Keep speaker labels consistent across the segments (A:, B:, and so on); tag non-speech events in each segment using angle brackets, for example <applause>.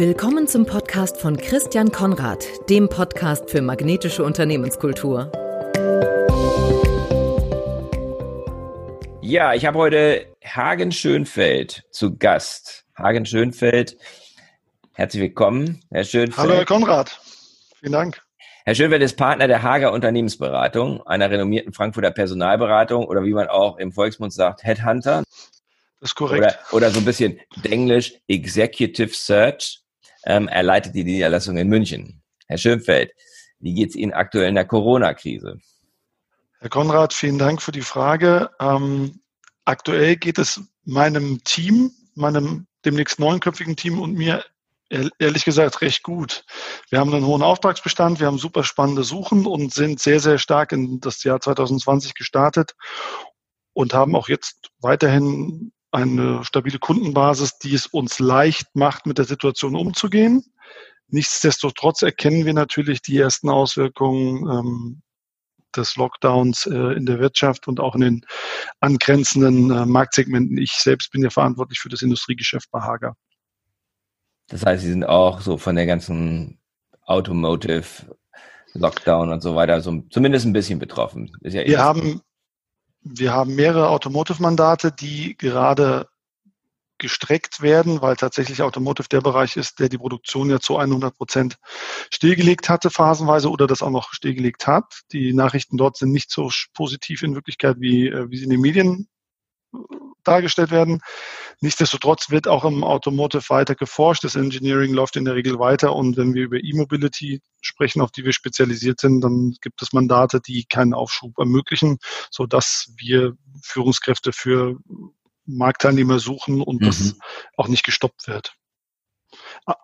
A: Willkommen zum Podcast von Christian Konrad, dem Podcast für magnetische Unternehmenskultur.
B: Ja, ich habe heute Hagen Schönfeld zu Gast. Hagen Schönfeld, herzlich willkommen, Herr Schönfeld.
C: Hallo, Herr Konrad. Vielen Dank.
B: Herr Schönfeld ist Partner der Hager Unternehmensberatung, einer renommierten Frankfurter Personalberatung oder wie man auch im Volksmund sagt, Headhunter.
C: Das ist korrekt.
B: Oder, oder so ein bisschen Englisch Executive Search. Ähm, er leitet die Niederlassung in München. Herr Schönfeld, wie geht es Ihnen aktuell in der Corona-Krise?
C: Herr Konrad, vielen Dank für die Frage. Ähm, aktuell geht es meinem Team, meinem demnächst neunköpfigen Team und mir ehrlich gesagt recht gut. Wir haben einen hohen Auftragsbestand, wir haben super spannende Suchen und sind sehr, sehr stark in das Jahr 2020 gestartet und haben auch jetzt weiterhin eine stabile Kundenbasis, die es uns leicht macht, mit der Situation umzugehen. Nichtsdestotrotz erkennen wir natürlich die ersten Auswirkungen ähm, des Lockdowns äh, in der Wirtschaft und auch in den angrenzenden äh, Marktsegmenten. Ich selbst bin ja verantwortlich für das Industriegeschäft bei Hager.
B: Das heißt, Sie sind auch so von der ganzen Automotive Lockdown und so weiter so zumindest ein bisschen betroffen.
C: Ja wir haben wir haben mehrere Automotive-Mandate, die gerade gestreckt werden, weil tatsächlich Automotive der Bereich ist, der die Produktion ja zu 100 Prozent stillgelegt hatte, phasenweise, oder das auch noch stillgelegt hat. Die Nachrichten dort sind nicht so positiv in Wirklichkeit, wie, äh, wie sie in den Medien dargestellt werden. Nichtsdestotrotz wird auch im Automotive weiter geforscht. Das Engineering läuft in der Regel weiter. Und wenn wir über E-Mobility sprechen, auf die wir spezialisiert sind, dann gibt es Mandate, die keinen Aufschub ermöglichen, so dass wir Führungskräfte für Marktteilnehmer suchen und mhm. das auch nicht gestoppt wird.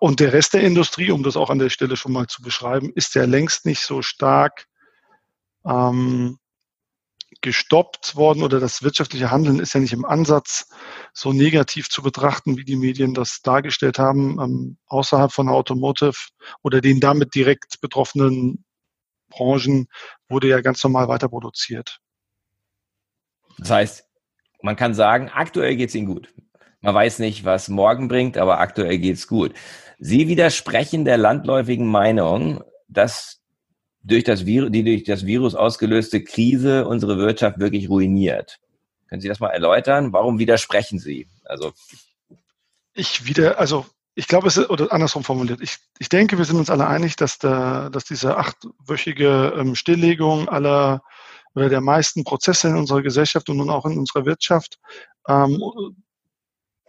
C: Und der Rest der Industrie, um das auch an der Stelle schon mal zu beschreiben, ist ja längst nicht so stark ähm, gestoppt worden oder das wirtschaftliche Handeln ist ja nicht im Ansatz so negativ zu betrachten, wie die Medien das dargestellt haben, ähm, außerhalb von Automotive oder den damit direkt betroffenen Branchen wurde ja ganz normal weiter produziert.
B: Das heißt, man kann sagen, aktuell geht es Ihnen gut. Man weiß nicht, was morgen bringt, aber aktuell geht es gut. Sie widersprechen der landläufigen Meinung, dass durch das Virus, die durch das Virus ausgelöste Krise unsere Wirtschaft wirklich ruiniert. Können Sie das mal erläutern? Warum widersprechen Sie? Also
C: ich wieder, also ich glaube, es ist, oder andersrum formuliert, ich, ich denke, wir sind uns alle einig, dass, der, dass diese achtwöchige ähm, Stilllegung aller oder der meisten Prozesse in unserer Gesellschaft und nun auch in unserer Wirtschaft ähm,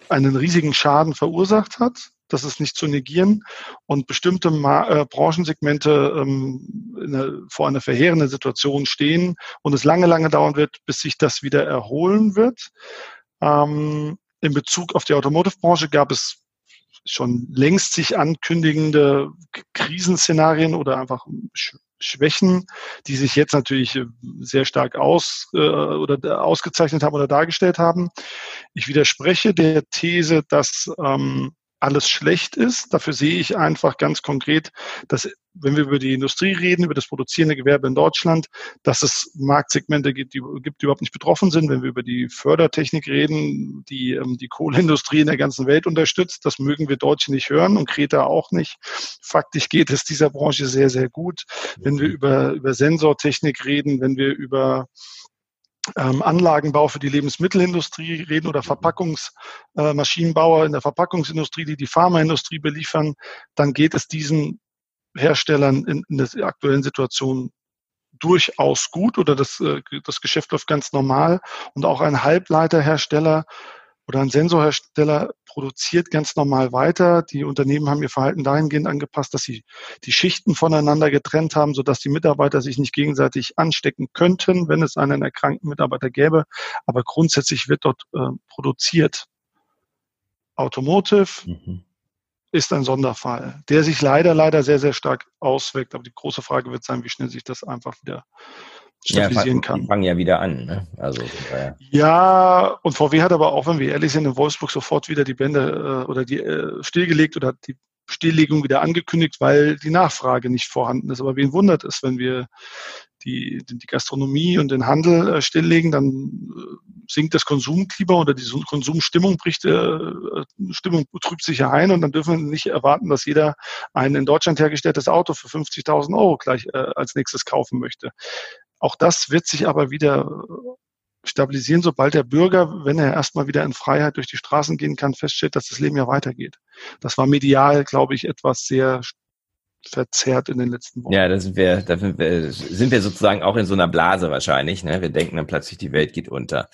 C: einen riesigen Schaden verursacht hat. Das ist nicht zu negieren. Und bestimmte Ma äh, Branchensegmente ähm, eine, vor einer verheerenden Situation stehen und es lange, lange dauern wird, bis sich das wieder erholen wird. Ähm, in Bezug auf die Automotive-Branche gab es schon längst sich ankündigende Krisenszenarien oder einfach Schwächen, die sich jetzt natürlich äh, sehr stark aus äh, oder ausgezeichnet haben oder dargestellt haben. Ich widerspreche der These, dass ähm, alles schlecht ist. Dafür sehe ich einfach ganz konkret, dass wenn wir über die Industrie reden, über das produzierende Gewerbe in Deutschland, dass es Marktsegmente gibt, die, gibt, die überhaupt nicht betroffen sind. Wenn wir über die Fördertechnik reden, die ähm, die Kohleindustrie in der ganzen Welt unterstützt, das mögen wir Deutsche nicht hören und Kreta auch nicht. Faktisch geht es dieser Branche sehr, sehr gut. Wenn wir über, über Sensortechnik reden, wenn wir über ähm, Anlagenbau für die Lebensmittelindustrie reden oder Verpackungsmaschinenbauer äh, in der Verpackungsindustrie, die die Pharmaindustrie beliefern, dann geht es diesen Herstellern in, in der aktuellen Situation durchaus gut oder das, äh, das Geschäft läuft ganz normal. Und auch ein Halbleiterhersteller oder ein Sensorhersteller produziert ganz normal weiter. Die Unternehmen haben ihr Verhalten dahingehend angepasst, dass sie die Schichten voneinander getrennt haben, sodass die Mitarbeiter sich nicht gegenseitig anstecken könnten, wenn es einen erkrankten Mitarbeiter gäbe. Aber grundsätzlich wird dort äh, produziert. Automotive mhm. ist ein Sonderfall, der sich leider, leider sehr, sehr stark auswirkt. Aber die große Frage wird sein, wie schnell sich das einfach wieder stabilisieren
B: ja,
C: kann.
B: Die fangen ja wieder an. Ne? Also,
C: äh. Ja, und VW hat aber auch, wenn wir ehrlich sind, in Wolfsburg sofort wieder die Bände äh, oder die äh, stillgelegt oder die Stilllegung wieder angekündigt, weil die Nachfrage nicht vorhanden ist. Aber wen wundert es, wenn wir die, die Gastronomie und den Handel äh, stilllegen, dann äh, sinkt das Konsumklima oder die Konsumstimmung bricht, äh, Stimmung betrübt sich ja ein und dann dürfen wir nicht erwarten, dass jeder ein in Deutschland hergestelltes Auto für 50.000 Euro gleich äh, als nächstes kaufen möchte. Auch das wird sich aber wieder stabilisieren, sobald der Bürger, wenn er erstmal wieder in Freiheit durch die Straßen gehen kann, feststellt, dass das Leben ja weitergeht. Das war medial, glaube ich, etwas sehr verzerrt in den letzten Wochen.
B: Ja, da sind wir, da sind wir, sind wir sozusagen auch in so einer Blase wahrscheinlich. Ne? Wir denken dann plötzlich, die Welt geht unter.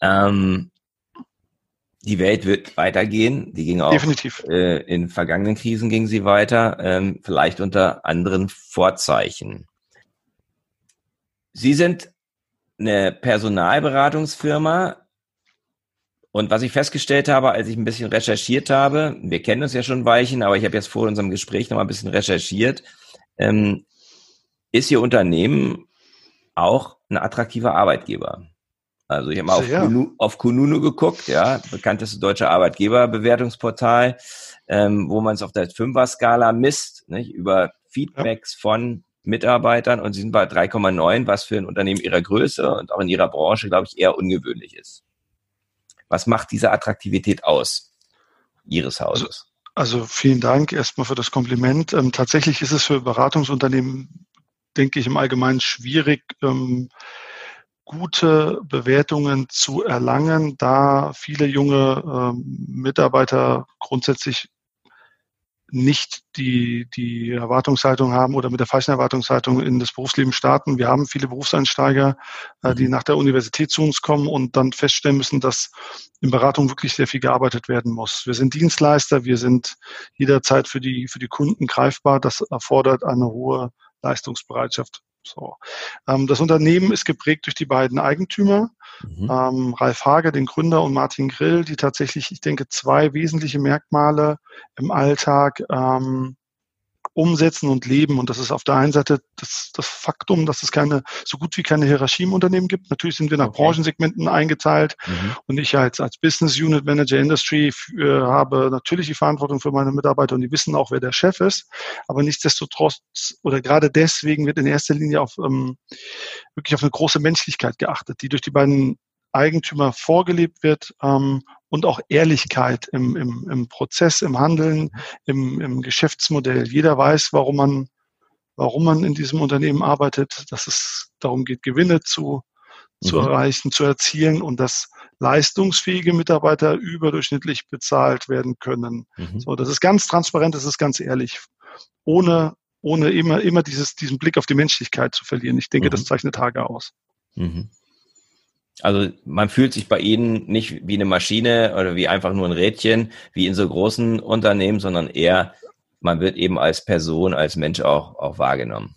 B: Ja. Ähm, die Welt wird weitergehen. Die ging auch
C: Definitiv.
B: Äh, in vergangenen Krisen ging sie weiter, ähm, vielleicht unter anderen Vorzeichen. Sie sind eine Personalberatungsfirma, und was ich festgestellt habe, als ich ein bisschen recherchiert habe, wir kennen uns ja schon ein Weilchen, aber ich habe jetzt vor unserem Gespräch noch mal ein bisschen recherchiert, ähm, ist Ihr Unternehmen auch ein attraktiver Arbeitgeber? Also ich habe mal auf, ja. Kununu, auf Kununu geguckt, ja, bekannteste deutsche Arbeitgeberbewertungsportal, ähm, wo man es auf der Fünfer-Skala misst, nicht, über Feedbacks ja. von Mitarbeitern und sie sind bei 3,9, was für ein Unternehmen ihrer Größe und auch in ihrer Branche, glaube ich, eher ungewöhnlich ist. Was macht diese Attraktivität aus Ihres Hauses?
C: Also, also vielen Dank erstmal für das Kompliment. Ähm, tatsächlich ist es für Beratungsunternehmen, denke ich, im Allgemeinen schwierig, ähm, gute Bewertungen zu erlangen, da viele junge ähm, Mitarbeiter grundsätzlich nicht die, die Erwartungshaltung haben oder mit der falschen Erwartungshaltung in das Berufsleben starten. Wir haben viele Berufseinsteiger, äh, die mhm. nach der Universität zu uns kommen und dann feststellen müssen, dass in Beratung wirklich sehr viel gearbeitet werden muss. Wir sind Dienstleister, wir sind jederzeit für die, für die Kunden greifbar. Das erfordert eine hohe Leistungsbereitschaft. So. Ähm, das Unternehmen ist geprägt durch die beiden Eigentümer, mhm. ähm, Ralf Hage, den Gründer, und Martin Grill, die tatsächlich, ich denke, zwei wesentliche Merkmale im Alltag ähm, umsetzen und leben. Und das ist auf der einen Seite das, das Faktum, dass es keine, so gut wie keine Hierarchie im Unternehmen gibt. Natürlich sind wir nach okay. Branchensegmenten eingeteilt mhm. und ich als, als Business Unit Manager Industry für, habe natürlich die Verantwortung für meine Mitarbeiter und die wissen auch, wer der Chef ist. Aber nichtsdestotrotz oder gerade deswegen wird in erster Linie auf ähm, wirklich auf eine große Menschlichkeit geachtet, die durch die beiden Eigentümer vorgelebt wird ähm, und auch Ehrlichkeit im, im, im Prozess, im Handeln, im, im Geschäftsmodell. Jeder weiß, warum man, warum man in diesem Unternehmen arbeitet, dass es darum geht, Gewinne zu, zu mhm. erreichen, zu erzielen und dass leistungsfähige Mitarbeiter überdurchschnittlich bezahlt werden können. Mhm. So, das ist ganz transparent, das ist ganz ehrlich, ohne, ohne immer, immer dieses, diesen Blick auf die Menschlichkeit zu verlieren. Ich denke, mhm. das zeichnet Tage aus. Mhm.
B: Also man fühlt sich bei Ihnen nicht wie eine Maschine oder wie einfach nur ein Rädchen, wie in so großen Unternehmen, sondern eher, man wird eben als Person, als Mensch auch, auch wahrgenommen.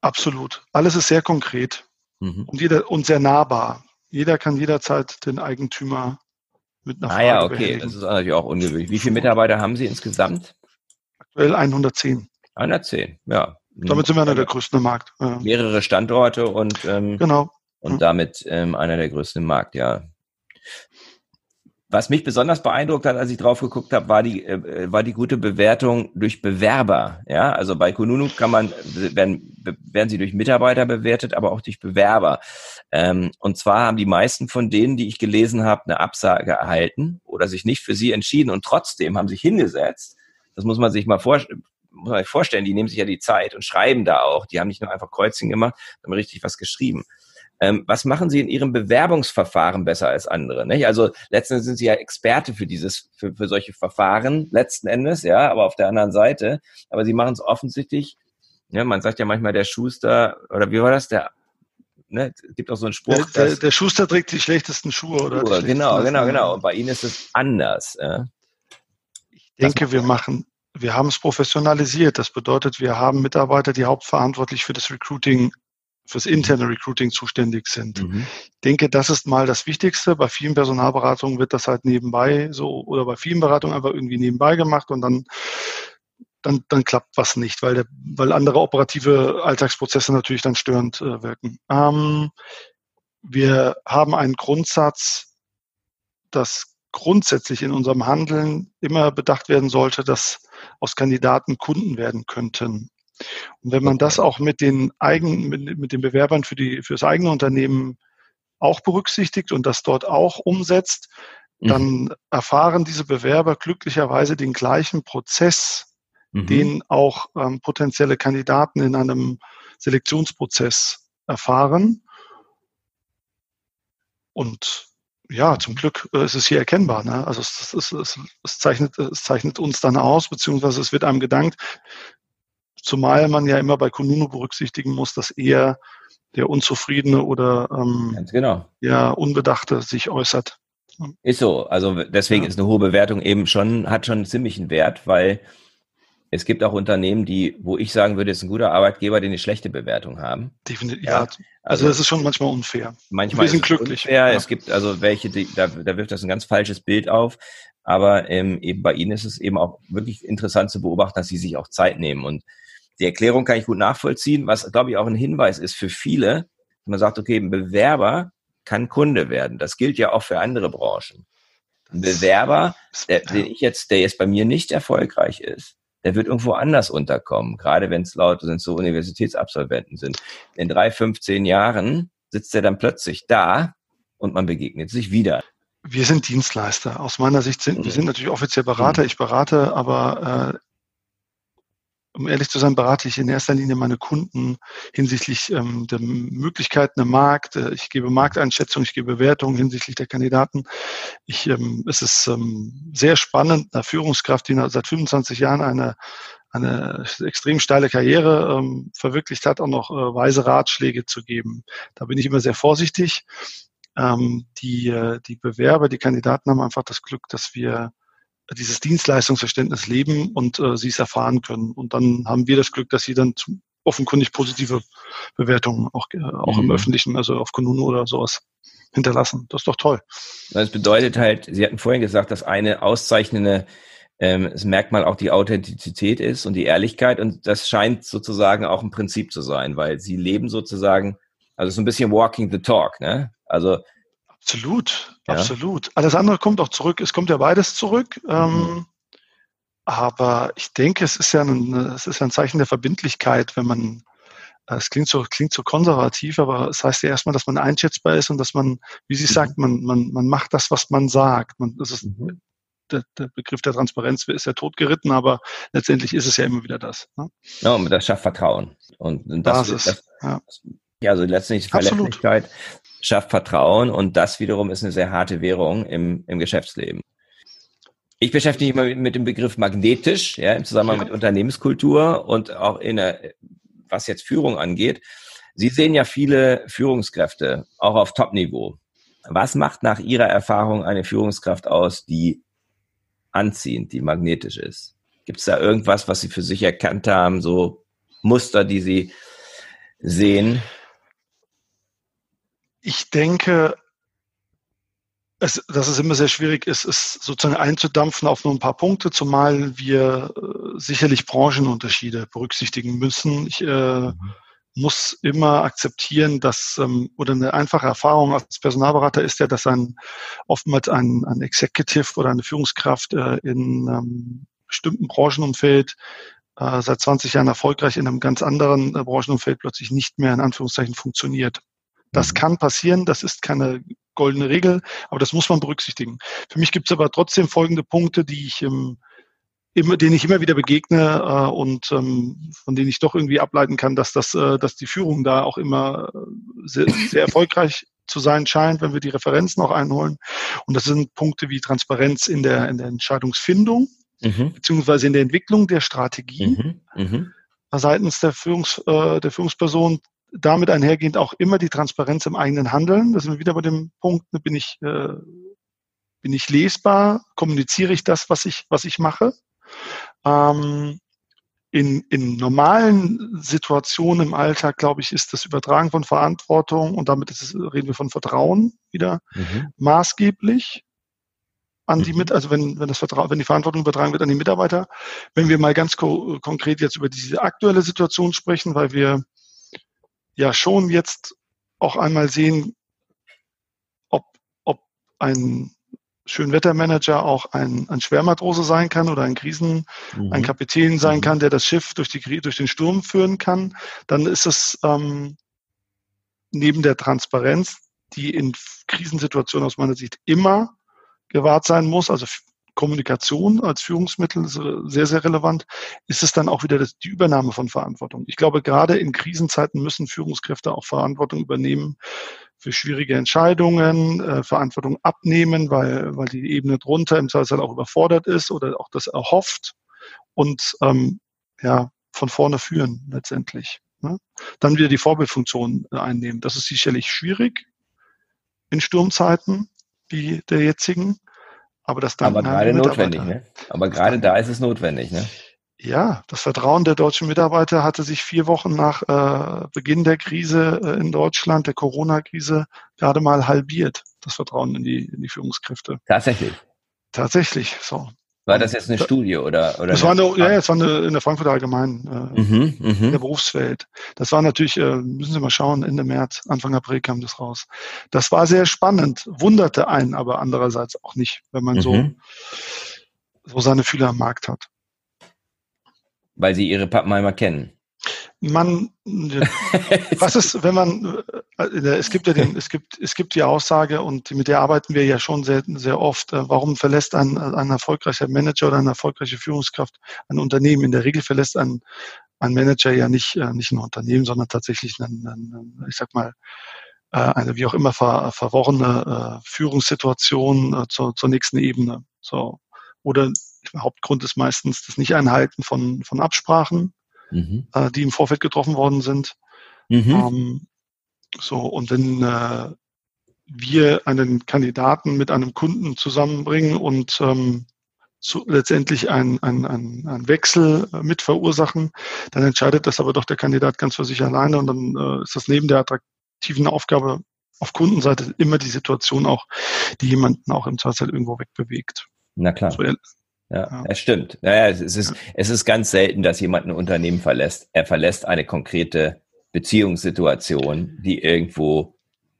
C: Absolut. Alles ist sehr konkret mhm. und, jeder, und sehr nahbar. Jeder kann jederzeit den Eigentümer mit
B: ah, Frage Ah ja, okay. Behelligen. Das ist natürlich auch ungewöhnlich. Wie viele Mitarbeiter haben Sie insgesamt?
C: Aktuell 110.
B: 110, ja.
C: Damit sind wir einer der größten im Markt.
B: Mehrere Standorte und
C: ähm, genau
B: und mhm. damit ähm, einer der größten im Markt, ja. Was mich besonders beeindruckt hat, als ich drauf geguckt habe, war die, äh, war die gute Bewertung durch Bewerber. Ja, also bei Kununu kann man, werden, werden sie durch Mitarbeiter bewertet, aber auch durch Bewerber. Ähm, und zwar haben die meisten von denen, die ich gelesen habe, eine Absage erhalten oder sich nicht für sie entschieden und trotzdem haben sich hingesetzt. Das muss man sich mal vorstellen muss man sich vorstellen, die nehmen sich ja die Zeit und schreiben da auch. Die haben nicht nur einfach Kreuzchen gemacht, haben richtig was geschrieben. Ähm, was machen Sie in Ihrem Bewerbungsverfahren besser als andere? Nicht? Also letztendlich sind Sie ja Experte für dieses, für, für solche Verfahren, letzten Endes, ja, aber auf der anderen Seite. Aber Sie machen es offensichtlich, ja, man sagt ja manchmal der Schuster, oder wie war das, der Ne, es gibt auch so einen Spruch.
C: Der, der, der Schuster trägt die schlechtesten Schuhe, oder?
B: Schuhe, genau, genau, genau. Und bei Ihnen ist es anders. Ja.
C: Ich denke, wir machen, wir haben es professionalisiert. Das bedeutet, wir haben Mitarbeiter, die hauptverantwortlich für das Recruiting fürs interne Recruiting zuständig sind. Mhm. Ich denke, das ist mal das Wichtigste. Bei vielen Personalberatungen wird das halt nebenbei so oder bei vielen Beratungen einfach irgendwie nebenbei gemacht und dann dann, dann klappt was nicht, weil, der, weil andere operative Alltagsprozesse natürlich dann störend äh, wirken. Ähm, wir haben einen Grundsatz, dass grundsätzlich in unserem Handeln immer bedacht werden sollte, dass aus Kandidaten Kunden werden könnten. Und wenn man das auch mit den eigenen, mit, mit den Bewerbern für die, für das eigene Unternehmen auch berücksichtigt und das dort auch umsetzt, mhm. dann erfahren diese Bewerber glücklicherweise den gleichen Prozess, mhm. den auch ähm, potenzielle Kandidaten in einem Selektionsprozess erfahren. Und ja, zum Glück äh, ist es hier erkennbar. Ne? Also es, es, es, es, zeichnet, es zeichnet uns dann aus, beziehungsweise es wird einem gedankt, zumal man ja immer bei Kununu berücksichtigen muss, dass eher der Unzufriedene oder ähm, genau. ja, Unbedachte sich äußert.
B: Ist so. Also deswegen ja. ist eine hohe Bewertung eben schon, hat schon einen ziemlichen Wert, weil es gibt auch Unternehmen, die, wo ich sagen würde, ist ein guter Arbeitgeber, die eine schlechte Bewertung haben.
C: Definitiv, ja. Also, also das ist schon manchmal unfair.
B: Manchmal
C: Wir sind glücklich.
B: Unfair. Ja. Es gibt also welche, die, da, da wirft das ein ganz falsches Bild auf. Aber ähm, eben bei Ihnen ist es eben auch wirklich interessant zu beobachten, dass Sie sich auch Zeit nehmen. Und die Erklärung kann ich gut nachvollziehen, was, glaube ich, auch ein Hinweis ist für viele. Man sagt, okay, ein Bewerber kann Kunde werden. Das gilt ja auch für andere Branchen. Ein Bewerber, der, den ich jetzt, der jetzt bei mir nicht erfolgreich ist, der wird irgendwo anders unterkommen, gerade wenn es laut sind, so Universitätsabsolventen sind. In drei, 15 Jahren sitzt er dann plötzlich da und man begegnet sich wieder.
C: Wir sind Dienstleister. Aus meiner Sicht sind wir mhm. sind natürlich offiziell Berater. Mhm. Ich berate, aber äh, um ehrlich zu sein, berate ich in erster Linie meine Kunden hinsichtlich ähm, der Möglichkeiten im Markt. Äh, ich gebe Markteinschätzung, ich gebe Bewertungen hinsichtlich der Kandidaten. Ich, ähm, es ist ähm, sehr spannend, einer Führungskraft, die seit 25 Jahren eine, eine extrem steile Karriere ähm, verwirklicht hat, auch noch äh, weise Ratschläge zu geben. Da bin ich immer sehr vorsichtig. Ähm, die, äh, die Bewerber, die Kandidaten haben einfach das Glück, dass wir dieses Dienstleistungsverständnis leben und äh, sie es erfahren können. Und dann haben wir das Glück, dass sie dann zu, offenkundig positive Bewertungen auch, äh, auch mhm. im Öffentlichen, also auf Kununu oder sowas hinterlassen. Das ist doch toll.
B: Das bedeutet halt, Sie hatten vorhin gesagt, dass eine auszeichnende ähm, das Merkmal auch die Authentizität ist und die Ehrlichkeit. Und das scheint sozusagen auch ein Prinzip zu sein, weil Sie leben sozusagen, also so ein bisschen walking the talk, ne? Also
C: Absolut, ja. absolut. Alles andere kommt auch zurück. Es kommt ja beides zurück. Mhm. Ähm, aber ich denke, es ist ja ein, es ist ein Zeichen der Verbindlichkeit, wenn man, äh, es klingt so, klingt so konservativ, aber es heißt ja erstmal, dass man einschätzbar ist und dass man, wie sie mhm. sagt, man, man, man macht das, was man sagt. Man, das ist, mhm. der, der, Begriff der Transparenz ist ja totgeritten, aber letztendlich ist es ja immer wieder das.
B: Ne? Ja, und das schafft Vertrauen. Und, das, Basis, das, ja. ja, also letztendlich Verlässlichkeit. Absolut schafft Vertrauen und das wiederum ist eine sehr harte Währung im, im Geschäftsleben. Ich beschäftige mich immer mit dem Begriff magnetisch, ja, im Zusammenhang mit Unternehmenskultur und auch in der, was jetzt Führung angeht. Sie sehen ja viele Führungskräfte, auch auf Top-Niveau. Was macht nach Ihrer Erfahrung eine Führungskraft aus, die anziehend, die magnetisch ist? Gibt es da irgendwas, was Sie für sich erkannt haben, so Muster, die Sie sehen?
C: Ich denke, es, dass es immer sehr schwierig ist, es sozusagen einzudampfen auf nur ein paar Punkte, zumal wir äh, sicherlich Branchenunterschiede berücksichtigen müssen. Ich äh, mhm. muss immer akzeptieren, dass, ähm, oder eine einfache Erfahrung als Personalberater ist ja, dass ein oftmals ein, ein Executive oder eine Führungskraft äh, in ähm, bestimmten Branchenumfeld äh, seit 20 Jahren erfolgreich in einem ganz anderen äh, Branchenumfeld plötzlich nicht mehr in Anführungszeichen funktioniert. Das mhm. kann passieren, das ist keine goldene Regel, aber das muss man berücksichtigen. Für mich gibt es aber trotzdem folgende Punkte, die ich ähm, immer, denen ich immer wieder begegne äh, und ähm, von denen ich doch irgendwie ableiten kann, dass das, äh, dass die Führung da auch immer äh, sehr, sehr erfolgreich zu sein scheint, wenn wir die Referenzen auch einholen. Und das sind Punkte wie Transparenz in der, in der Entscheidungsfindung, mhm. beziehungsweise in der Entwicklung der Strategie. Mhm. Mhm. Seitens der, Führungs, äh, der Führungsperson damit einhergehend auch immer die Transparenz im eigenen Handeln. Da sind wir wieder bei dem Punkt, ne, bin ich, äh, bin ich lesbar, kommuniziere ich das, was ich, was ich mache. Ähm, in, in normalen Situationen im Alltag, glaube ich, ist das Übertragen von Verantwortung und damit es, reden wir von Vertrauen wieder mhm. maßgeblich an die mhm. mit, also wenn, wenn das Vertrauen, wenn die Verantwortung übertragen wird an die Mitarbeiter. Wenn wir mal ganz ko konkret jetzt über diese aktuelle Situation sprechen, weil wir ja schon jetzt auch einmal sehen, ob, ob ein Schönwettermanager auch ein, ein Schwermatrose sein kann oder ein Krisen, mhm. ein Kapitän sein mhm. kann, der das Schiff durch, die, durch den Sturm führen kann, dann ist es ähm, neben der Transparenz, die in Krisensituationen aus meiner Sicht immer gewahrt sein muss, also Kommunikation als Führungsmittel sehr, sehr relevant, ist es dann auch wieder die Übernahme von Verantwortung. Ich glaube, gerade in Krisenzeiten müssen Führungskräfte auch Verantwortung übernehmen für schwierige Entscheidungen, äh, Verantwortung abnehmen, weil, weil die Ebene drunter im Zweifelsfall auch überfordert ist oder auch das erhofft und ähm, ja, von vorne führen letztendlich. Ne? Dann wieder die Vorbildfunktion einnehmen. Das ist sicherlich schwierig in Sturmzeiten wie der jetzigen. Aber das
B: dann. Aber gerade notwendig, ne? Aber gerade da ist es notwendig, ne?
C: Ja, das Vertrauen der deutschen Mitarbeiter hatte sich vier Wochen nach äh, Beginn der Krise äh, in Deutschland, der Corona-Krise, gerade mal halbiert, das Vertrauen in die, in die Führungskräfte.
B: Tatsächlich.
C: Tatsächlich, so.
B: War das jetzt eine da, Studie oder? oder
C: das war eine, ja, es war eine, in der Frankfurter Allgemeinen, äh, mhm, in mhm. der Berufswelt. Das war natürlich, äh, müssen Sie mal schauen, Ende März, Anfang April kam das raus. Das war sehr spannend, wunderte einen aber andererseits auch nicht, wenn man mhm. so, so seine Fühler am Markt hat.
B: Weil Sie Ihre Pappenheimer kennen
C: man, <laughs> was ist, wenn man, äh, es gibt ja den, es gibt, es gibt die Aussage und mit der arbeiten wir ja schon sehr, sehr oft. Äh, warum verlässt ein, ein erfolgreicher Manager oder eine erfolgreiche Führungskraft ein Unternehmen? In der Regel verlässt ein, ein Manager ja nicht, äh, nicht ein Unternehmen, sondern tatsächlich ein, ein, ich sag mal, eine wie auch immer ver, verworrene Führungssituation zur, zur nächsten Ebene. So. Oder Hauptgrund ist meistens das Nicht-Einhalten von, von Absprachen mhm. äh, die im Vorfeld getroffen worden sind. Mhm. Ähm, so, und wenn äh, wir einen Kandidaten mit einem Kunden zusammenbringen und ähm, zu, letztendlich einen ein, ein Wechsel äh, mit verursachen, dann entscheidet das aber doch der Kandidat ganz für sich alleine und dann äh, ist das neben der attraktiven Aufgabe auf Kundenseite immer die Situation auch, die jemanden auch im Zweifel irgendwo wegbewegt.
B: Na klar. So, ja, ja. es stimmt. Naja, es ist, ja. es ist ganz selten, dass jemand ein Unternehmen verlässt. Er verlässt eine konkrete Beziehungssituation, die irgendwo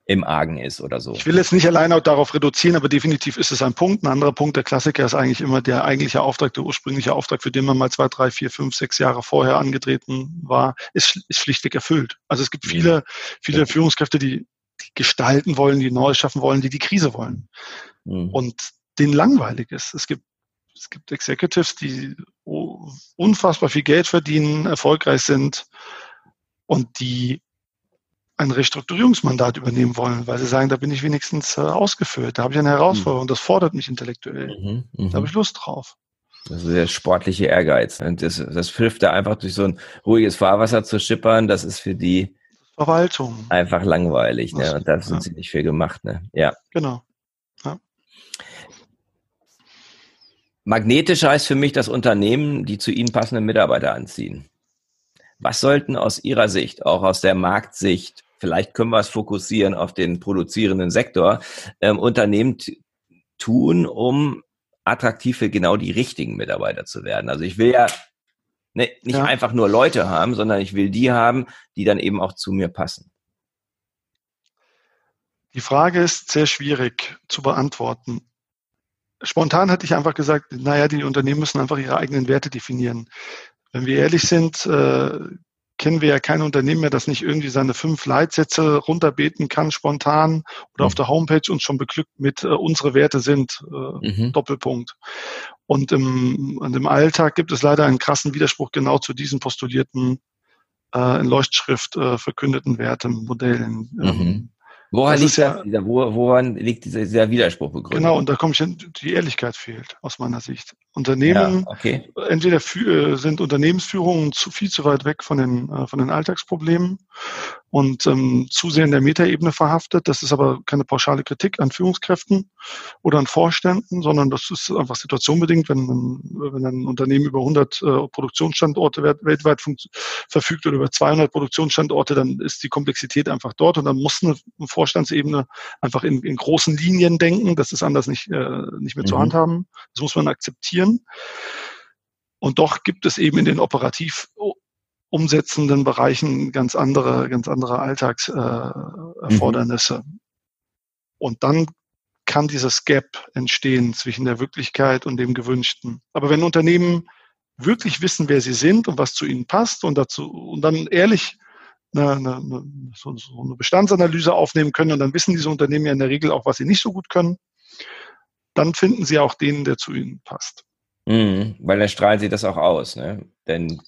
B: im Argen ist oder so.
C: Ich will jetzt nicht alleine darauf reduzieren, aber definitiv ist es ein Punkt. Ein anderer Punkt, der Klassiker ist eigentlich immer der eigentliche Auftrag, der ursprüngliche Auftrag, für den man mal zwei, drei, vier, fünf, sechs Jahre vorher angetreten war, ist, ist schlichtweg erfüllt. Also es gibt viele, viele ja. Führungskräfte, die, die gestalten wollen, die Neues schaffen wollen, die die Krise wollen. Mhm. Und denen langweilig ist. Es gibt es gibt Executives, die unfassbar viel Geld verdienen, erfolgreich sind und die ein Restrukturierungsmandat übernehmen wollen, weil sie sagen, da bin ich wenigstens äh, ausgeführt, da habe ich eine Herausforderung, mhm. das fordert mich intellektuell, mhm, mh. da habe ich Lust drauf.
B: Das ist der sportliche Ehrgeiz. Und das, das hilft da einfach durch so ein ruhiges Fahrwasser zu schippern, das ist für die
C: Verwaltung
B: einfach langweilig. Ne? Und da sind ja. sie nicht viel gemacht. Ne? Ja.
C: Genau.
B: Magnetisch heißt für mich, dass Unternehmen die zu ihnen passenden Mitarbeiter anziehen. Was sollten aus Ihrer Sicht, auch aus der Marktsicht, vielleicht können wir es fokussieren auf den produzierenden Sektor, ähm, Unternehmen tun, um attraktiv für genau die richtigen Mitarbeiter zu werden? Also ich will ja ne, nicht ja. einfach nur Leute haben, sondern ich will die haben, die dann eben auch zu mir passen.
C: Die Frage ist sehr schwierig zu beantworten spontan hätte ich einfach gesagt, naja, die Unternehmen müssen einfach ihre eigenen Werte definieren. Wenn wir ehrlich sind, äh, kennen wir ja kein Unternehmen mehr, das nicht irgendwie seine fünf Leitsätze runterbeten kann spontan oder mhm. auf der Homepage uns schon beglückt mit äh, unsere Werte sind äh, mhm. Doppelpunkt. Und im, und im Alltag gibt es leider einen krassen Widerspruch genau zu diesen postulierten äh, in Leuchtschrift äh, verkündeten Wertemodellen. Mhm. Ähm,
B: Woran liegt, ja, dieser, wo, woran liegt dieser, dieser Widerspruch begründet?
C: Genau, und da komme ich hin, die Ehrlichkeit fehlt aus meiner Sicht. Unternehmen, ja, okay. entweder für, sind Unternehmensführungen zu, viel zu weit weg von den, äh, von den Alltagsproblemen und ähm, zu sehr in der Metaebene verhaftet. Das ist aber keine pauschale Kritik an Führungskräften oder an Vorständen, sondern das ist einfach situationbedingt, wenn, wenn ein Unternehmen über 100 äh, Produktionsstandorte weltweit verfügt oder über 200 Produktionsstandorte, dann ist die Komplexität einfach dort und dann muss eine Vorstandsebene einfach in, in großen Linien denken. Das ist anders nicht, äh, nicht mehr mhm. zu handhaben. Das muss man akzeptieren. Und doch gibt es eben in den operativ umsetzenden Bereichen ganz andere, ganz andere Alltagserfordernisse. Äh, mhm. Und dann kann dieses Gap entstehen zwischen der Wirklichkeit und dem Gewünschten. Aber wenn Unternehmen wirklich wissen, wer sie sind und was zu ihnen passt und dazu und dann ehrlich eine, eine, so, so eine Bestandsanalyse aufnehmen können und dann wissen diese Unternehmen ja in der Regel auch, was sie nicht so gut können, dann finden sie auch den, der zu ihnen passt.
B: Mhm, weil dann strahlen sie das auch aus, ne? Denn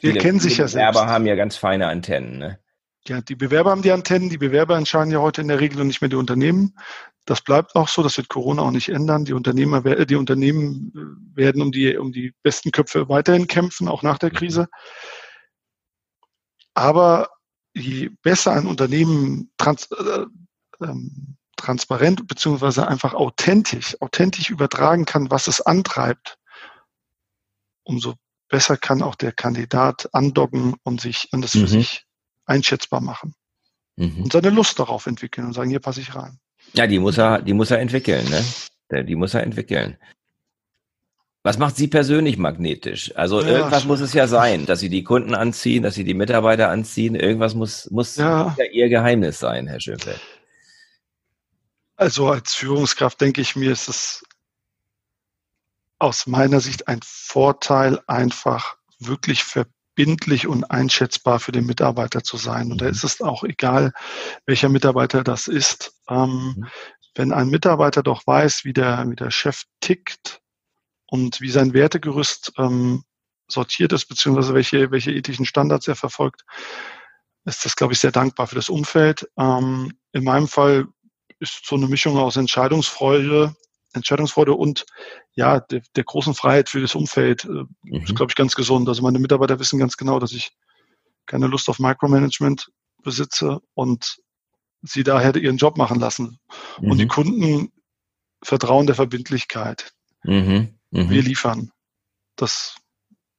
C: wir kennen sich ja
B: Bewerber selbst. haben ja ganz feine Antennen, ne?
C: Ja, die Bewerber haben die Antennen, die Bewerber entscheiden ja heute in der Regel und nicht mehr die Unternehmen. Das bleibt auch so, das wird Corona auch nicht ändern. Die Unternehmer, die Unternehmen äh, werden um die, um die besten Köpfe weiterhin kämpfen, auch nach der Krise. Aber je besser ein Unternehmen trans, äh, ähm, transparent beziehungsweise einfach authentisch, authentisch übertragen kann, was es antreibt, umso besser kann auch der Kandidat andocken und sich und das für mhm. sich einschätzbar machen. Mhm. Und seine Lust darauf entwickeln und sagen, hier passe ich rein.
B: Ja, die muss er, die muss er entwickeln, ne? Die muss er entwickeln. Was macht Sie persönlich magnetisch? Also ja, irgendwas muss es ja sein, dass Sie die Kunden anziehen, dass Sie die Mitarbeiter anziehen. Irgendwas muss, muss ja. Ihr Geheimnis sein, Herr Schönfeld.
C: Also als Führungskraft denke ich mir, ist es aus meiner Sicht ein Vorteil, einfach wirklich verbindlich und einschätzbar für den Mitarbeiter zu sein. Und da mhm. ist es auch egal, welcher Mitarbeiter das ist. Ähm, mhm. Wenn ein Mitarbeiter doch weiß, wie der, wie der Chef tickt, und wie sein Wertegerüst ähm, sortiert ist, beziehungsweise welche, welche ethischen Standards er verfolgt, ist das, glaube ich, sehr dankbar für das Umfeld. Ähm, in meinem Fall ist so eine Mischung aus Entscheidungsfreude, Entscheidungsfreude und ja, der, der großen Freiheit für das Umfeld äh, mhm. ist, glaube ich, ganz gesund. Also meine Mitarbeiter wissen ganz genau, dass ich keine Lust auf Micromanagement besitze und sie daher ihren Job machen lassen. Mhm. Und die mhm. Kunden vertrauen der Verbindlichkeit. Mhm. Mhm. Wir liefern. Das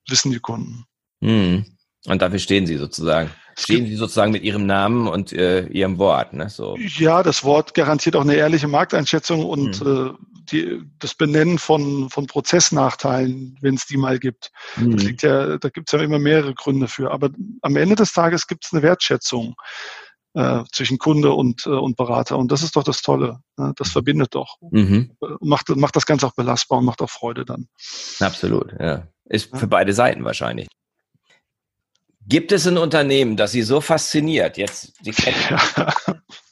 C: wissen die Kunden.
B: Mhm. Und dafür stehen sie sozusagen. Stehen sie sozusagen mit ihrem Namen und äh, ihrem Wort, ne? So.
C: Ja, das Wort garantiert auch eine ehrliche Markteinschätzung und mhm. äh, die, das Benennen von, von Prozessnachteilen, wenn es die mal gibt. Mhm. Das liegt ja, da gibt es ja immer mehrere Gründe für. Aber am Ende des Tages gibt es eine Wertschätzung äh, zwischen Kunde und, äh, und Berater. Und das ist doch das Tolle. Ne? Das verbindet doch. Mhm. Macht, macht das Ganze auch belastbar und macht auch Freude dann.
B: Absolut, ja. Ist ja. für beide Seiten wahrscheinlich. Gibt es ein Unternehmen, das Sie so fasziniert, jetzt, Sie kennen, <laughs> ja.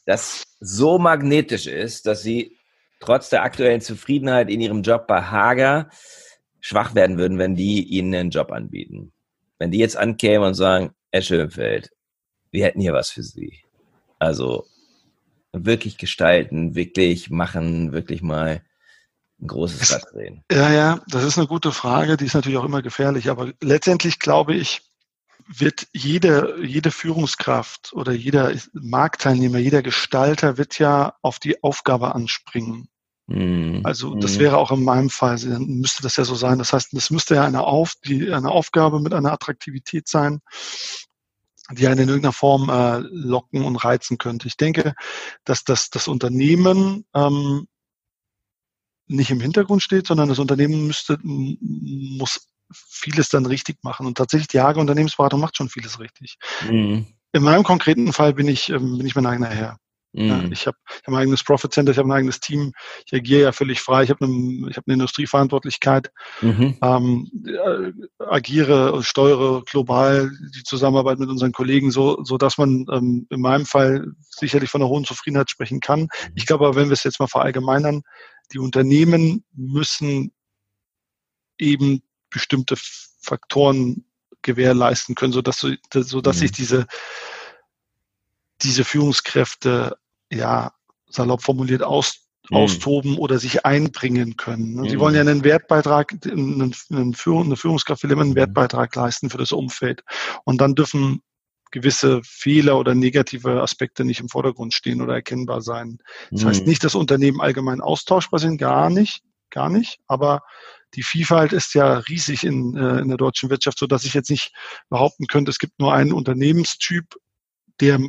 B: das so magnetisch ist, dass Sie trotz der aktuellen Zufriedenheit in Ihrem Job bei Hager schwach werden würden, wenn die Ihnen einen Job anbieten? Wenn die jetzt ankämen und sagen, Herr Schönfeld, wir hätten hier was für Sie. Also wirklich gestalten, wirklich machen, wirklich mal ein großes Rad drehen.
C: Ja, ja, das ist eine gute Frage, die ist natürlich auch immer gefährlich, aber letztendlich glaube ich, wird jede, jede Führungskraft oder jeder Marktteilnehmer, jeder Gestalter wird ja auf die Aufgabe anspringen. Mm, also das mm. wäre auch in meinem Fall, dann müsste das ja so sein. Das heißt, das müsste ja eine, auf, die, eine Aufgabe mit einer Attraktivität sein, die einen in irgendeiner Form äh, locken und reizen könnte. Ich denke, dass das, das Unternehmen ähm, nicht im Hintergrund steht, sondern das Unternehmen müsste, muss vieles dann richtig machen. Und tatsächlich, die Hage Unternehmensberatung macht schon vieles richtig. Mhm. In meinem konkreten Fall bin ich, ähm, bin ich mein eigener Herr. Mhm. Ich habe hab ein eigenes Profit Center, ich habe ein eigenes Team, ich agiere ja völlig frei, ich habe eine, hab eine Industrieverantwortlichkeit, mhm. ähm, äh, agiere und steuere global die Zusammenarbeit mit unseren Kollegen so, so dass man ähm, in meinem Fall sicherlich von einer hohen Zufriedenheit sprechen kann. Mhm. Ich glaube aber, wenn wir es jetzt mal verallgemeinern, die Unternehmen müssen eben bestimmte Faktoren gewährleisten können, sodass, sodass mhm. sich diese diese Führungskräfte, ja, salopp formuliert, aus, mhm. austoben oder sich einbringen können. Mhm. Sie wollen ja einen Wertbeitrag, einen, einen Führung, eine Führungskraft will immer einen mhm. Wertbeitrag leisten für das Umfeld. Und dann dürfen gewisse Fehler oder negative Aspekte nicht im Vordergrund stehen oder erkennbar sein. Das heißt mhm. nicht, dass Unternehmen allgemein austauschbar sind, gar nicht, gar nicht. Aber die Vielfalt ist ja riesig in, äh, in der deutschen Wirtschaft, so dass ich jetzt nicht behaupten könnte, es gibt nur einen Unternehmenstyp, der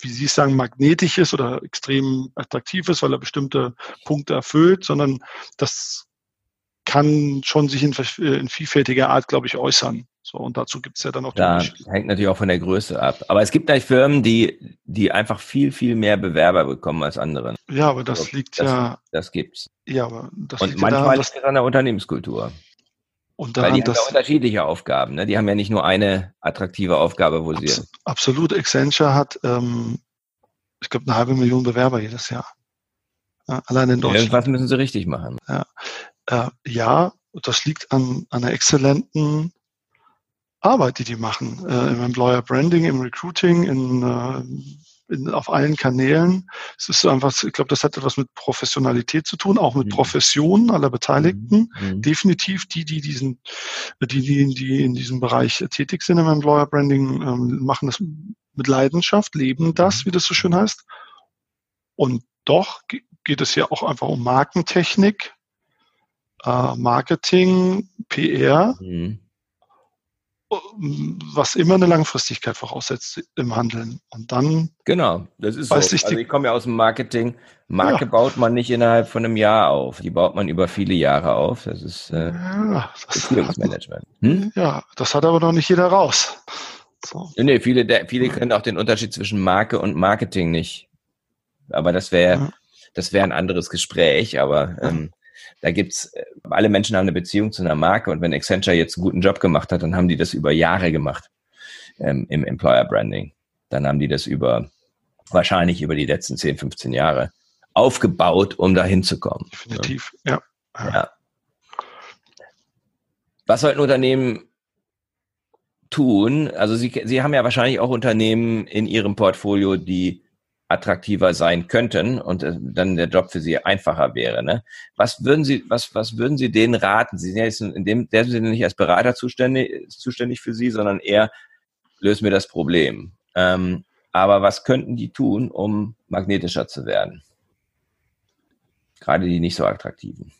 C: wie Sie sagen, magnetisch ist oder extrem attraktiv ist, weil er bestimmte Punkte erfüllt, sondern das kann schon sich in, in vielfältiger Art, glaube ich, äußern. So, und dazu gibt es ja dann auch
B: die da hängt natürlich auch von der Größe ab. Aber es gibt gleich Firmen, die, die einfach viel, viel mehr Bewerber bekommen als andere.
C: Ja, aber das also, liegt
B: das,
C: ja.
B: Das gibt's.
C: Ja, aber das
B: und
C: liegt
B: manchmal ja daran, liegt es an der Unternehmenskultur.
C: Und daran, Weil
B: die haben ja unterschiedliche Aufgaben. Ne? Die haben ja nicht nur eine attraktive Aufgabe, wo sie.
C: Absolut. Accenture hat, ähm, ich glaube, eine halbe Million Bewerber jedes Jahr. Ja, allein in Deutschland.
B: Irgendwas müssen sie richtig machen.
C: Ja, äh, ja das liegt an, an einer exzellenten Arbeit, die die machen. Äh, Im Employer Branding, im Recruiting, in, äh, in, auf allen Kanälen. Es ist so einfach, ich glaube, das hat etwas mit Professionalität zu tun, auch mit mhm. Professionen aller Beteiligten. Mhm. mhm. Definitiv die, die diesen, die, die, die in diesem Bereich tätig sind im Employer Branding, ähm, machen das mit Leidenschaft, leben das, mhm. wie das so schön heißt. Und doch geht es ja auch einfach um Markentechnik, äh, Marketing, PR. Mhm was immer eine Langfristigkeit voraussetzt im Handeln. Und dann.
B: Genau, das ist so. Ich, also ich komme ja aus dem Marketing. Marke ja. baut man nicht innerhalb von einem Jahr auf. Die baut man über viele Jahre auf. Das ist äh, ja, das Beziehungsmanagement.
C: Hm? Ja, das hat aber noch nicht jeder raus.
B: So. Nee, viele, viele können auch den Unterschied zwischen Marke und Marketing nicht. Aber das wäre, ja. das wäre ein anderes Gespräch. Aber ähm, da gibt's, äh, alle Menschen haben eine Beziehung zu einer Marke und wenn Accenture jetzt einen guten Job gemacht hat, dann haben die das über Jahre gemacht ähm, im Employer Branding. Dann haben die das über, wahrscheinlich über die letzten 10, 15 Jahre aufgebaut, um da hinzukommen.
C: Definitiv, ja.
B: ja. ja. Was sollten Unternehmen tun? Also Sie, Sie haben ja wahrscheinlich auch Unternehmen in Ihrem Portfolio, die attraktiver sein könnten und äh, dann der Job für sie einfacher wäre. Ne? Was würden Sie, was, was würden Sie denen raten? Sie sind ja jetzt in dem, der sind nicht als Berater zuständig, zuständig für Sie, sondern eher lösen wir das Problem. Ähm, aber was könnten die tun, um magnetischer zu werden? Gerade die nicht so attraktiven.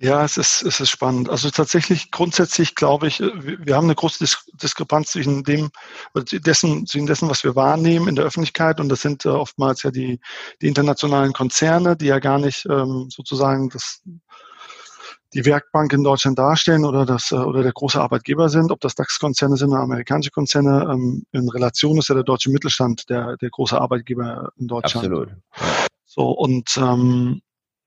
C: Ja, es ist, es ist spannend. Also tatsächlich grundsätzlich glaube ich, wir haben eine große Diskrepanz zwischen dem, dessen, zwischen dessen, was wir wahrnehmen in der Öffentlichkeit. Und das sind äh, oftmals ja die, die internationalen Konzerne, die ja gar nicht ähm, sozusagen das, die Werkbank in Deutschland darstellen oder das, äh, oder der große Arbeitgeber sind. Ob das DAX-Konzerne sind oder amerikanische Konzerne. Ähm, in Relation ist ja der deutsche Mittelstand der, der große Arbeitgeber in Deutschland.
B: Absolut.
C: So, und, ähm,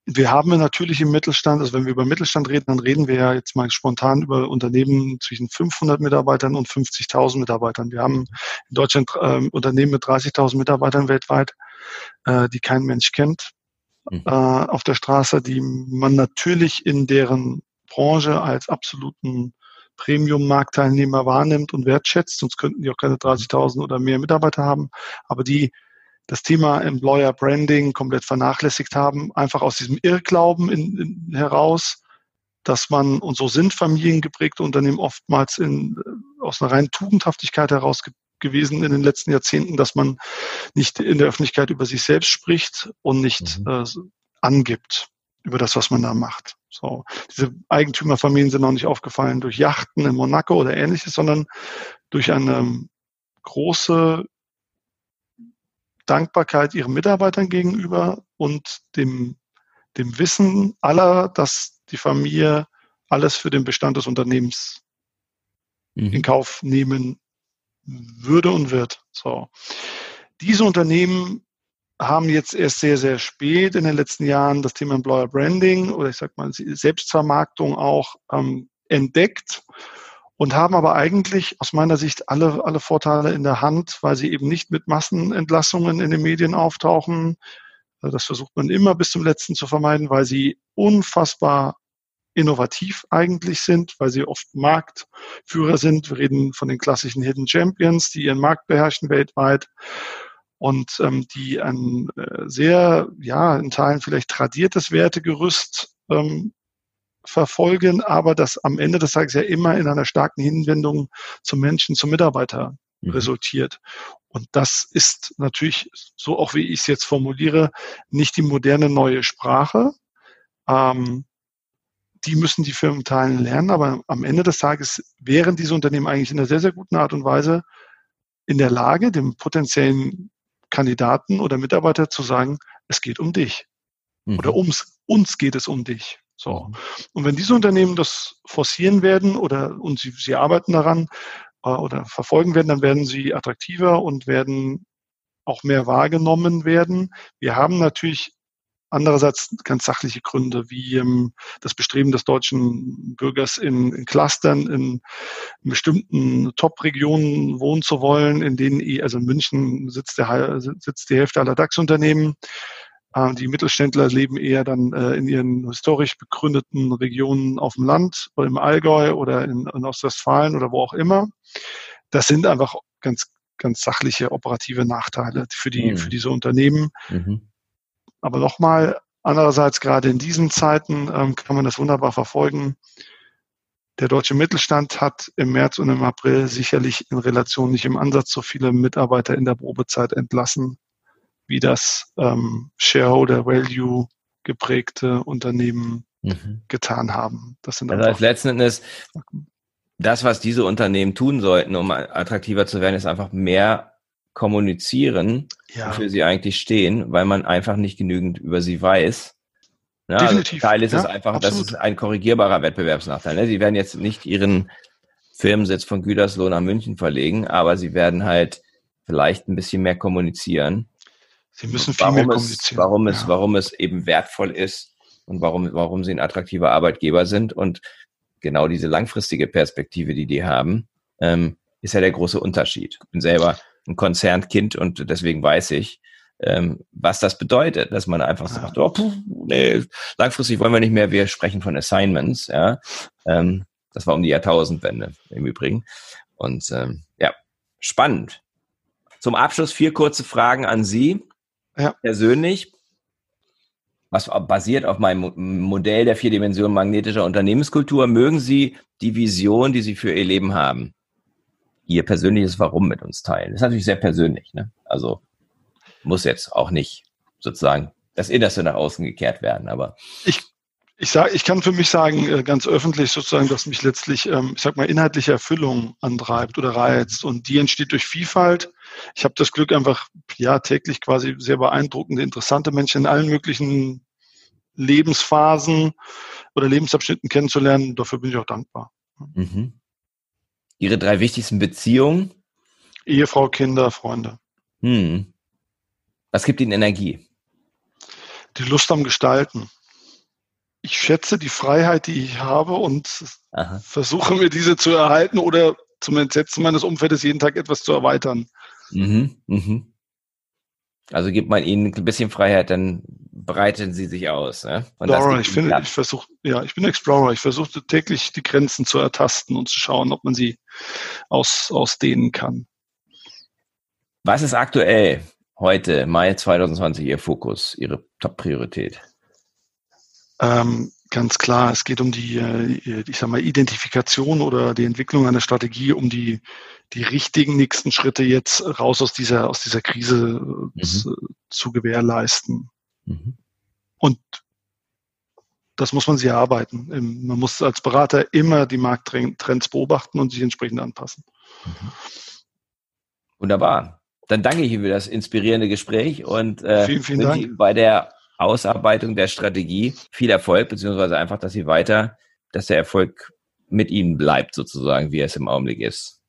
C: wir haben natürlich im Mittelstand, also wenn wir über Mittelstand reden, dann reden wir ja jetzt mal spontan über Unternehmen zwischen 500 Mitarbeitern und 50.000 Mitarbeitern. Wir haben in Deutschland äh, Unternehmen mit 30.000 Mitarbeitern weltweit, äh, die kein Mensch kennt mhm. äh, auf der Straße, die man natürlich in deren Branche als absoluten Premium-Marktteilnehmer wahrnimmt und wertschätzt, sonst könnten die auch keine 30.000 oder mehr Mitarbeiter haben, aber die das Thema Employer Branding komplett vernachlässigt haben, einfach aus diesem Irrglauben in, in, heraus, dass man, und so sind familiengeprägte Unternehmen oftmals in, äh, aus einer reinen Tugendhaftigkeit heraus gewesen in den letzten Jahrzehnten, dass man nicht in der Öffentlichkeit über sich selbst spricht und nicht mhm. äh, angibt über das, was man da macht. So, diese Eigentümerfamilien sind auch nicht aufgefallen durch Yachten in Monaco oder ähnliches, sondern durch eine große Dankbarkeit ihren Mitarbeitern gegenüber und dem, dem Wissen aller, dass die Familie alles für den Bestand des Unternehmens mhm. in Kauf nehmen würde und wird. So. Diese Unternehmen haben jetzt erst sehr, sehr spät in den letzten Jahren das Thema Employer Branding oder ich sag mal Selbstvermarktung auch ähm, entdeckt und haben aber eigentlich aus meiner Sicht alle, alle Vorteile in der Hand, weil sie eben nicht mit Massenentlassungen in den Medien auftauchen. Also das versucht man immer bis zum letzten zu vermeiden, weil sie unfassbar innovativ eigentlich sind, weil sie oft Marktführer sind. Wir reden von den klassischen Hidden Champions, die ihren Markt beherrschen weltweit und ähm, die ein äh, sehr, ja, in Teilen vielleicht tradiertes Wertegerüst ähm, verfolgen, aber das am Ende des Tages ja immer in einer starken Hinwendung zum Menschen, zum Mitarbeiter mhm. resultiert. Und das ist natürlich, so auch wie ich es jetzt formuliere, nicht die moderne neue Sprache. Ähm, die müssen die Firmen teilen lernen, aber am Ende des Tages wären diese Unternehmen eigentlich in einer sehr, sehr guten Art und Weise in der Lage, dem potenziellen Kandidaten oder Mitarbeiter zu sagen, es geht um dich. Mhm. Oder ums, uns geht es um dich. So. Mhm. Und wenn diese Unternehmen das forcieren werden oder und sie, sie arbeiten daran äh, oder verfolgen werden, dann werden sie attraktiver und werden auch mehr wahrgenommen werden. Wir haben natürlich andererseits ganz sachliche Gründe, wie ähm, das Bestreben des deutschen Bürgers in, in Clustern, in, in bestimmten Top-Regionen wohnen zu wollen, in denen, also in München sitzt, der, sitzt die Hälfte aller DAX-Unternehmen. Äh, die Mittelständler leben eher dann äh, in ihren historisch begründeten Regionen auf dem Land oder im Allgäu oder in, in Ostwestfalen oder wo auch immer. Das sind einfach ganz ganz sachliche operative Nachteile für die mhm. für diese Unternehmen. Mhm. Aber nochmal, andererseits gerade in diesen Zeiten ähm, kann man das wunderbar verfolgen. Der deutsche Mittelstand hat im März und im April sicherlich in Relation nicht im Ansatz so viele Mitarbeiter in der Probezeit entlassen, wie das ähm, Shareholder Value geprägte Unternehmen mhm. getan haben.
B: Das sind also als letzten Endes das, was diese Unternehmen tun sollten, um attraktiver zu werden, ist einfach mehr kommunizieren, ja. wofür sie eigentlich stehen, weil man einfach nicht genügend über sie weiß. Ja, also Definitiv. Also Teil ist ja, es einfach, absolut. das ist ein korrigierbarer Wettbewerbsnachteil. Ne? Sie werden jetzt nicht ihren Firmensitz von Gütersloh nach München verlegen, aber sie werden halt vielleicht ein bisschen mehr kommunizieren.
C: Sie müssen viel mehr kommunizieren.
B: Es, warum, es, warum es eben wertvoll ist und warum, warum sie ein attraktiver Arbeitgeber sind und genau diese langfristige Perspektive, die die haben, ähm, ist ja der große Unterschied. Ich bin selber ein Konzernkind und deswegen weiß ich, ähm, was das bedeutet, dass man einfach sagt, oh, puh, nee, langfristig wollen wir nicht mehr, wir sprechen von Assignments, ja. Ähm, das war um die Jahrtausendwende im Übrigen. Und ähm, ja, spannend. Zum Abschluss vier kurze Fragen an Sie ja. persönlich was basiert auf meinem Modell der vier Dimensionen magnetischer Unternehmenskultur. Mögen Sie die Vision, die Sie für Ihr Leben haben, Ihr persönliches Warum mit uns teilen? Das ist natürlich sehr persönlich. Ne? Also muss jetzt auch nicht sozusagen das Innerste nach außen gekehrt werden. Aber
C: ich ich sage, ich kann für mich sagen, äh, ganz öffentlich sozusagen, dass mich letztlich, ähm, ich sag mal, inhaltliche Erfüllung antreibt oder reizt. Und die entsteht durch Vielfalt. Ich habe das Glück, einfach ja täglich quasi sehr beeindruckende, interessante Menschen in allen möglichen Lebensphasen oder Lebensabschnitten kennenzulernen. Dafür bin ich auch dankbar. Mhm.
B: Ihre drei wichtigsten Beziehungen?
C: Ehefrau, Kinder, Freunde. Hm.
B: Was gibt Ihnen Energie?
C: Die Lust am Gestalten ich schätze die Freiheit, die ich habe und Aha. versuche mir diese zu erhalten oder zum Entsetzen meines Umfeldes jeden Tag etwas zu erweitern. Mhm, mhm.
B: Also gibt man ihnen ein bisschen Freiheit, dann breiten sie sich aus. Ne?
C: Explorer, ich finde, ich versuche, ja, ich bin Explorer. Ich versuche täglich die Grenzen zu ertasten und zu schauen, ob man sie aus, ausdehnen kann.
B: Was ist aktuell heute, Mai 2020, Ihr Fokus, Ihre Top-Priorität?
C: Ähm, ganz klar, es geht um die, äh, ich sag mal, Identifikation oder die Entwicklung einer Strategie, um die, die richtigen nächsten Schritte jetzt raus aus dieser, aus dieser Krise mhm. zu, zu, gewährleisten. Mhm. Und das muss man sich erarbeiten. Man muss als Berater immer die Markttrends beobachten und sich entsprechend anpassen. Mhm.
B: Wunderbar. Dann danke ich Ihnen für das inspirierende Gespräch und
C: äh, vielen, vielen Dank.
B: bei der Ausarbeitung der Strategie viel Erfolg, beziehungsweise einfach, dass sie weiter, dass der Erfolg mit ihnen bleibt, sozusagen, wie es im Augenblick ist.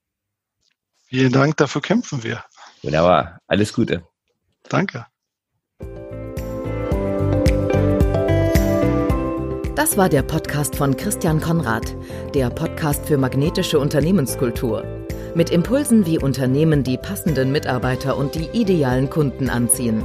C: Vielen Dank, dafür kämpfen wir.
B: Wunderbar, alles Gute.
C: Danke.
A: Das war der Podcast von Christian Konrad, der Podcast für magnetische Unternehmenskultur. Mit Impulsen, wie Unternehmen die passenden Mitarbeiter und die idealen Kunden anziehen.